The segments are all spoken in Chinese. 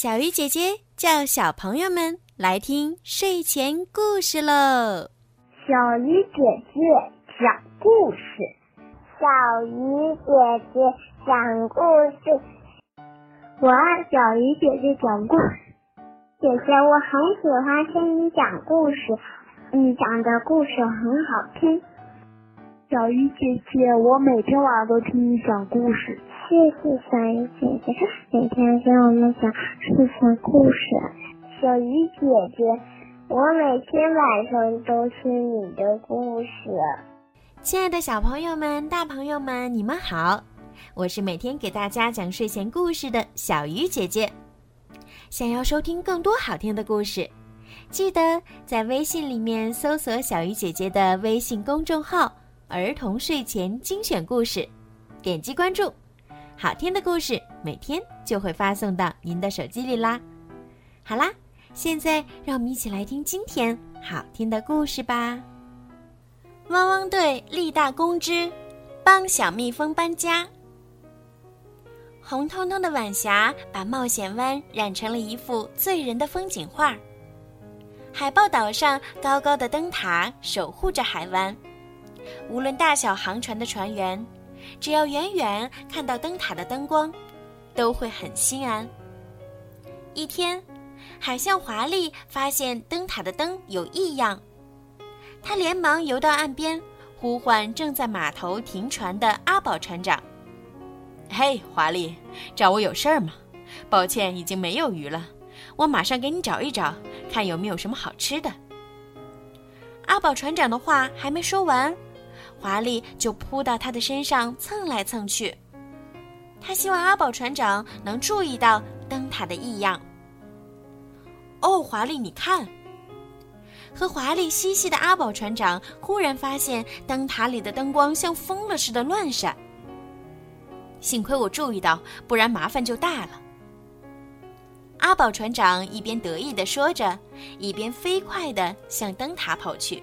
小鱼姐姐叫小朋友们来听睡前故事喽。小鱼姐姐讲故事，小鱼姐姐讲故事，我爱小鱼姐姐讲故事。姐姐，我很喜欢听你讲故事，你讲的故事很好听。小鱼姐姐，我每天晚上都听你讲故事。谢谢小鱼姐姐，每天给我们讲睡前故事。小鱼姐姐，我每天晚上都听你的故事。亲爱的小朋友们、大朋友们，你们好！我是每天给大家讲睡前故事的小鱼姐姐。想要收听更多好听的故事，记得在微信里面搜索小鱼姐姐的微信公众号“儿童睡前精选故事”，点击关注。好听的故事每天就会发送到您的手机里啦。好啦，现在让我们一起来听今天好听的故事吧。汪汪队立大功之，帮小蜜蜂搬家。红彤彤的晚霞把冒险湾染成了一幅醉人的风景画。海豹岛上高高的灯塔守护着海湾，无论大小航船的船员。只要远远看到灯塔的灯光，都会很心安。一天，海象华丽发现灯塔的灯有异样，他连忙游到岸边，呼唤正在码头停船的阿宝船长：“嘿，华丽，找我有事儿吗？抱歉，已经没有鱼了，我马上给你找一找，看有没有什么好吃的。”阿宝船长的话还没说完。华丽就扑到他的身上蹭来蹭去，他希望阿宝船长能注意到灯塔的异样。哦，华丽，你看！和华丽嬉戏的阿宝船长忽然发现灯塔里的灯光像疯了似的乱闪。幸亏我注意到，不然麻烦就大了。阿宝船长一边得意地说着，一边飞快地向灯塔跑去。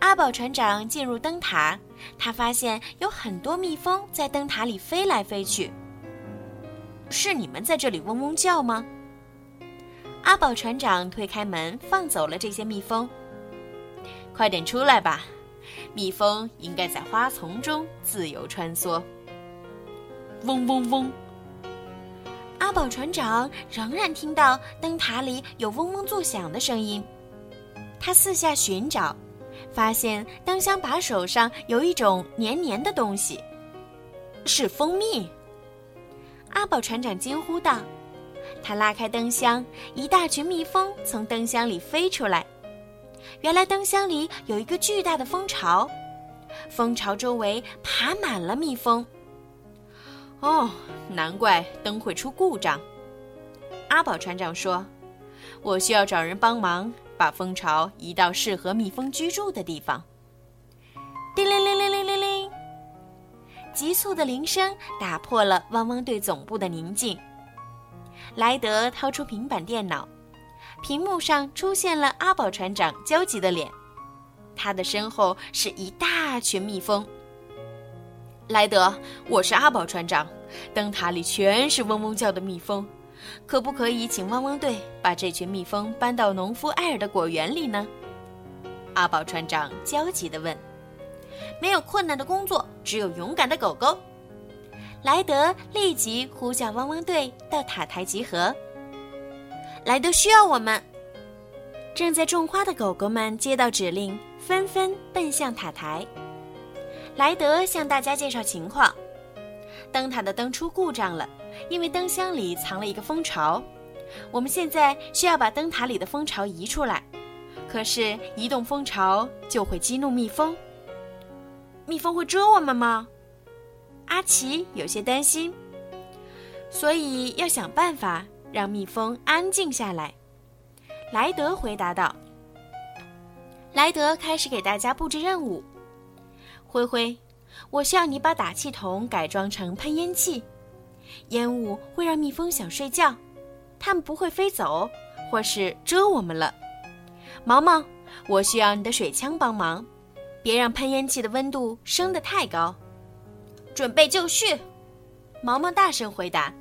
阿宝船长进入灯塔，他发现有很多蜜蜂在灯塔里飞来飞去。是你们在这里嗡嗡叫吗？阿宝船长推开门，放走了这些蜜蜂。快点出来吧，蜜蜂应该在花丛中自由穿梭。嗡嗡嗡！阿宝船长仍然听到灯塔里有嗡嗡作响的声音，他四下寻找。发现灯箱把手上有一种黏黏的东西，是蜂蜜。阿宝船长惊呼道：“他拉开灯箱，一大群蜜蜂从灯箱里飞出来。原来灯箱里有一个巨大的蜂巢，蜂巢周围爬满了蜜蜂。哦，难怪灯会出故障。”阿宝船长说：“我需要找人帮忙。”把蜂巢移到适合蜜蜂居住的地方。叮铃铃铃铃铃铃，急促的铃声打破了汪汪队总部的宁静。莱德掏出平板电脑，屏幕上出现了阿宝船长焦急的脸，他的身后是一大群蜜蜂。莱德，我是阿宝船长，灯塔里全是嗡嗡叫的蜜蜂。可不可以请汪汪队把这群蜜蜂搬到农夫艾尔的果园里呢？阿宝船长焦急地问。没有困难的工作，只有勇敢的狗狗。莱德立即呼叫汪汪队到塔台集合。莱德需要我们。正在种花的狗狗们接到指令，纷纷奔向塔台。莱德向大家介绍情况。灯塔的灯出故障了，因为灯箱里藏了一个蜂巢。我们现在需要把灯塔里的蜂巢移出来，可是移动蜂巢就会激怒蜜蜂。蜜蜂会蛰我们吗？阿奇有些担心。所以要想办法让蜜蜂安静下来。莱德回答道。莱德开始给大家布置任务。灰灰。我需要你把打气筒改装成喷烟器，烟雾会让蜜蜂想睡觉，它们不会飞走，或是蛰我们了。毛毛，我需要你的水枪帮忙，别让喷烟器的温度升得太高。准备就绪，毛毛大声回答。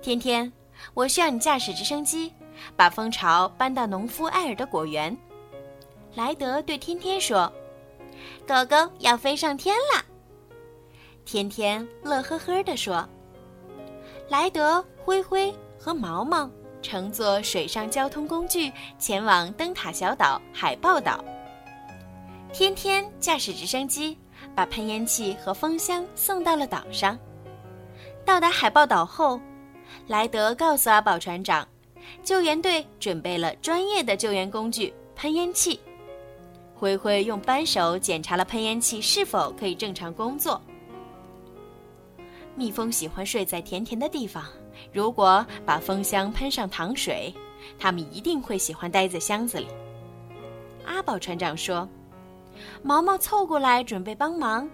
天天，我需要你驾驶直升机，把蜂巢搬到农夫艾尔的果园。”莱德对天天说：“狗狗要飞上天了。”天天乐呵呵地说：“莱德、灰灰和毛毛乘坐水上交通工具前往灯塔小岛海豹岛。天天驾驶直升机，把喷烟器和风箱送到了岛上。到达海豹岛后，莱德告诉阿宝船长，救援队准备了专业的救援工具——喷烟器。灰灰用扳手检查了喷烟器是否可以正常工作。”蜜蜂喜欢睡在甜甜的地方。如果把蜂箱喷上糖水，它们一定会喜欢待在箱子里。阿宝船长说：“毛毛凑过来准备帮忙。”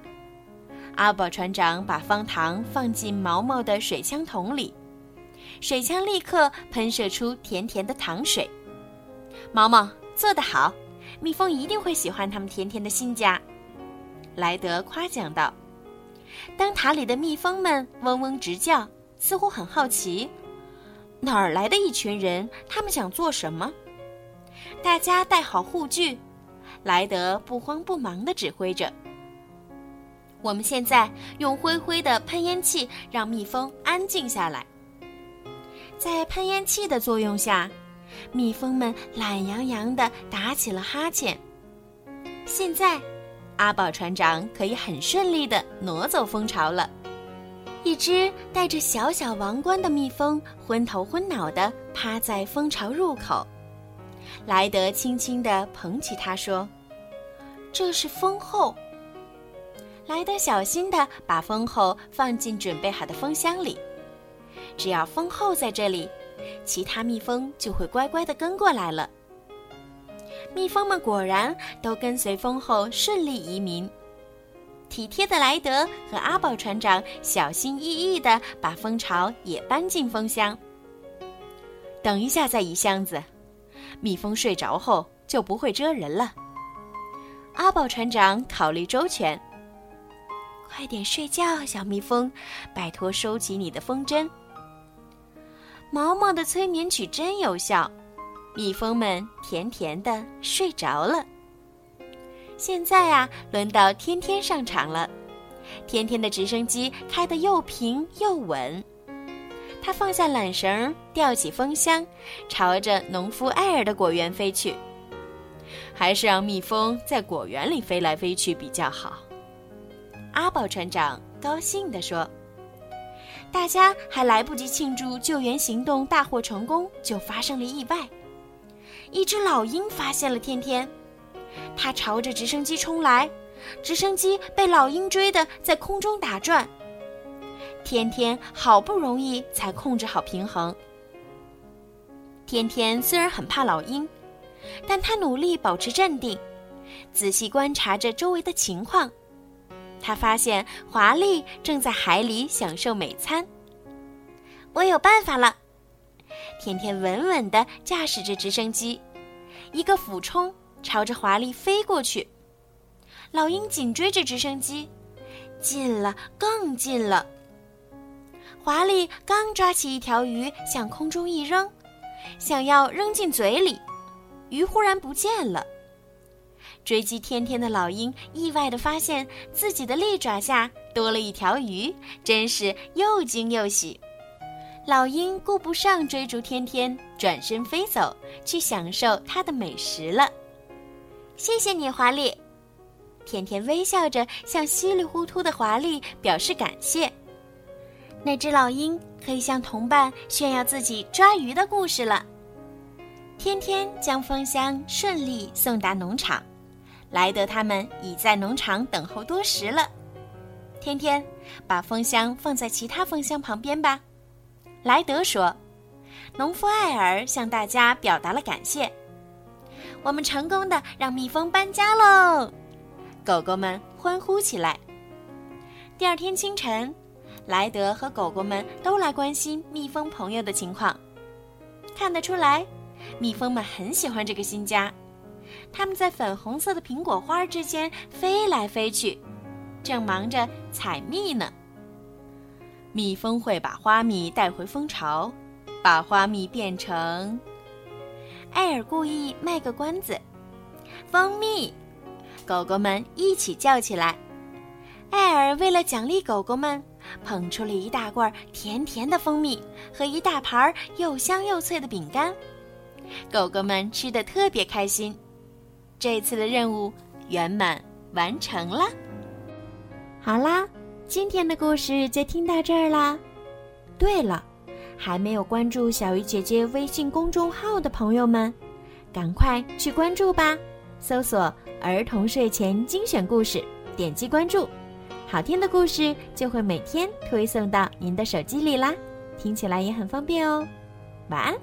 阿宝船长把方糖放进毛毛的水枪桶里，水枪立刻喷射出甜甜的糖水。毛毛做得好，蜜蜂一定会喜欢他们甜甜的新家。莱德夸奖道。灯塔里的蜜蜂们嗡嗡直叫，似乎很好奇，哪儿来的一群人？他们想做什么？大家戴好护具，莱德不慌不忙地指挥着。我们现在用灰灰的喷烟器让蜜蜂安静下来。在喷烟器的作用下，蜜蜂们懒洋洋地打起了哈欠。现在。阿宝船长可以很顺利地挪走蜂巢了。一只戴着小小王冠的蜜蜂昏头昏脑地趴在蜂巢入口。莱德轻轻地捧起它，说：“这是蜂后。”莱德小心地把蜂后放进准备好的蜂箱里。只要蜂后在这里，其他蜜蜂就会乖乖地跟过来了。蜜蜂们果然都跟随蜂后顺利移民。体贴的莱德和阿宝船长小心翼翼地把蜂巢也搬进蜂箱。等一下再移箱子，蜜蜂睡着后就不会蛰人了。阿宝船长考虑周全。快点睡觉，小蜜蜂，拜托收起你的风筝。毛毛的催眠曲真有效。蜜蜂们甜甜的睡着了。现在啊，轮到天天上场了。天天的直升机开得又平又稳。他放下缆绳，吊起风箱，朝着农夫艾尔的果园飞去。还是让蜜蜂在果园里飞来飞去比较好。阿宝船长高兴地说：“大家还来不及庆祝救援行动大获成功，就发生了意外。”一只老鹰发现了天天，它朝着直升机冲来，直升机被老鹰追得在空中打转。天天好不容易才控制好平衡。天天虽然很怕老鹰，但他努力保持镇定，仔细观察着周围的情况。他发现华丽正在海里享受美餐。我有办法了。天天稳稳地驾驶着直升机，一个俯冲，朝着华丽飞过去。老鹰紧追着直升机，近了，更近了。华丽刚抓起一条鱼，向空中一扔，想要扔进嘴里，鱼忽然不见了。追击天天的老鹰意外地发现自己的利爪下多了一条鱼，真是又惊又喜。老鹰顾不上追逐天天，转身飞走，去享受它的美食了。谢谢你，华丽。天天微笑着向稀里糊涂的华丽表示感谢。那只老鹰可以向同伴炫耀自己抓鱼的故事了。天天将蜂箱顺利送达农场，莱德他们已在农场等候多时了。天天，把蜂箱放在其他蜂箱旁边吧。莱德说：“农夫艾尔向大家表达了感谢。我们成功的让蜜蜂搬家喽！”狗狗们欢呼起来。第二天清晨，莱德和狗狗们都来关心蜜蜂朋友的情况。看得出来，蜜蜂们很喜欢这个新家。它们在粉红色的苹果花之间飞来飞去，正忙着采蜜呢。蜜蜂会把花蜜带回蜂巢，把花蜜变成。艾尔故意卖个关子，蜂蜜，狗狗们一起叫起来。艾尔为了奖励狗狗们，捧出了一大罐甜甜的蜂蜜和一大盘又香又脆的饼干，狗狗们吃的特别开心。这次的任务圆满完成了。好啦，今天的故事就听到这儿啦。对了，还没有关注小鱼姐姐微信公众号的朋友们，赶快去关注吧！搜索“儿童睡前精选故事”，点击关注，好听的故事就会每天推送到您的手机里啦，听起来也很方便哦。晚安。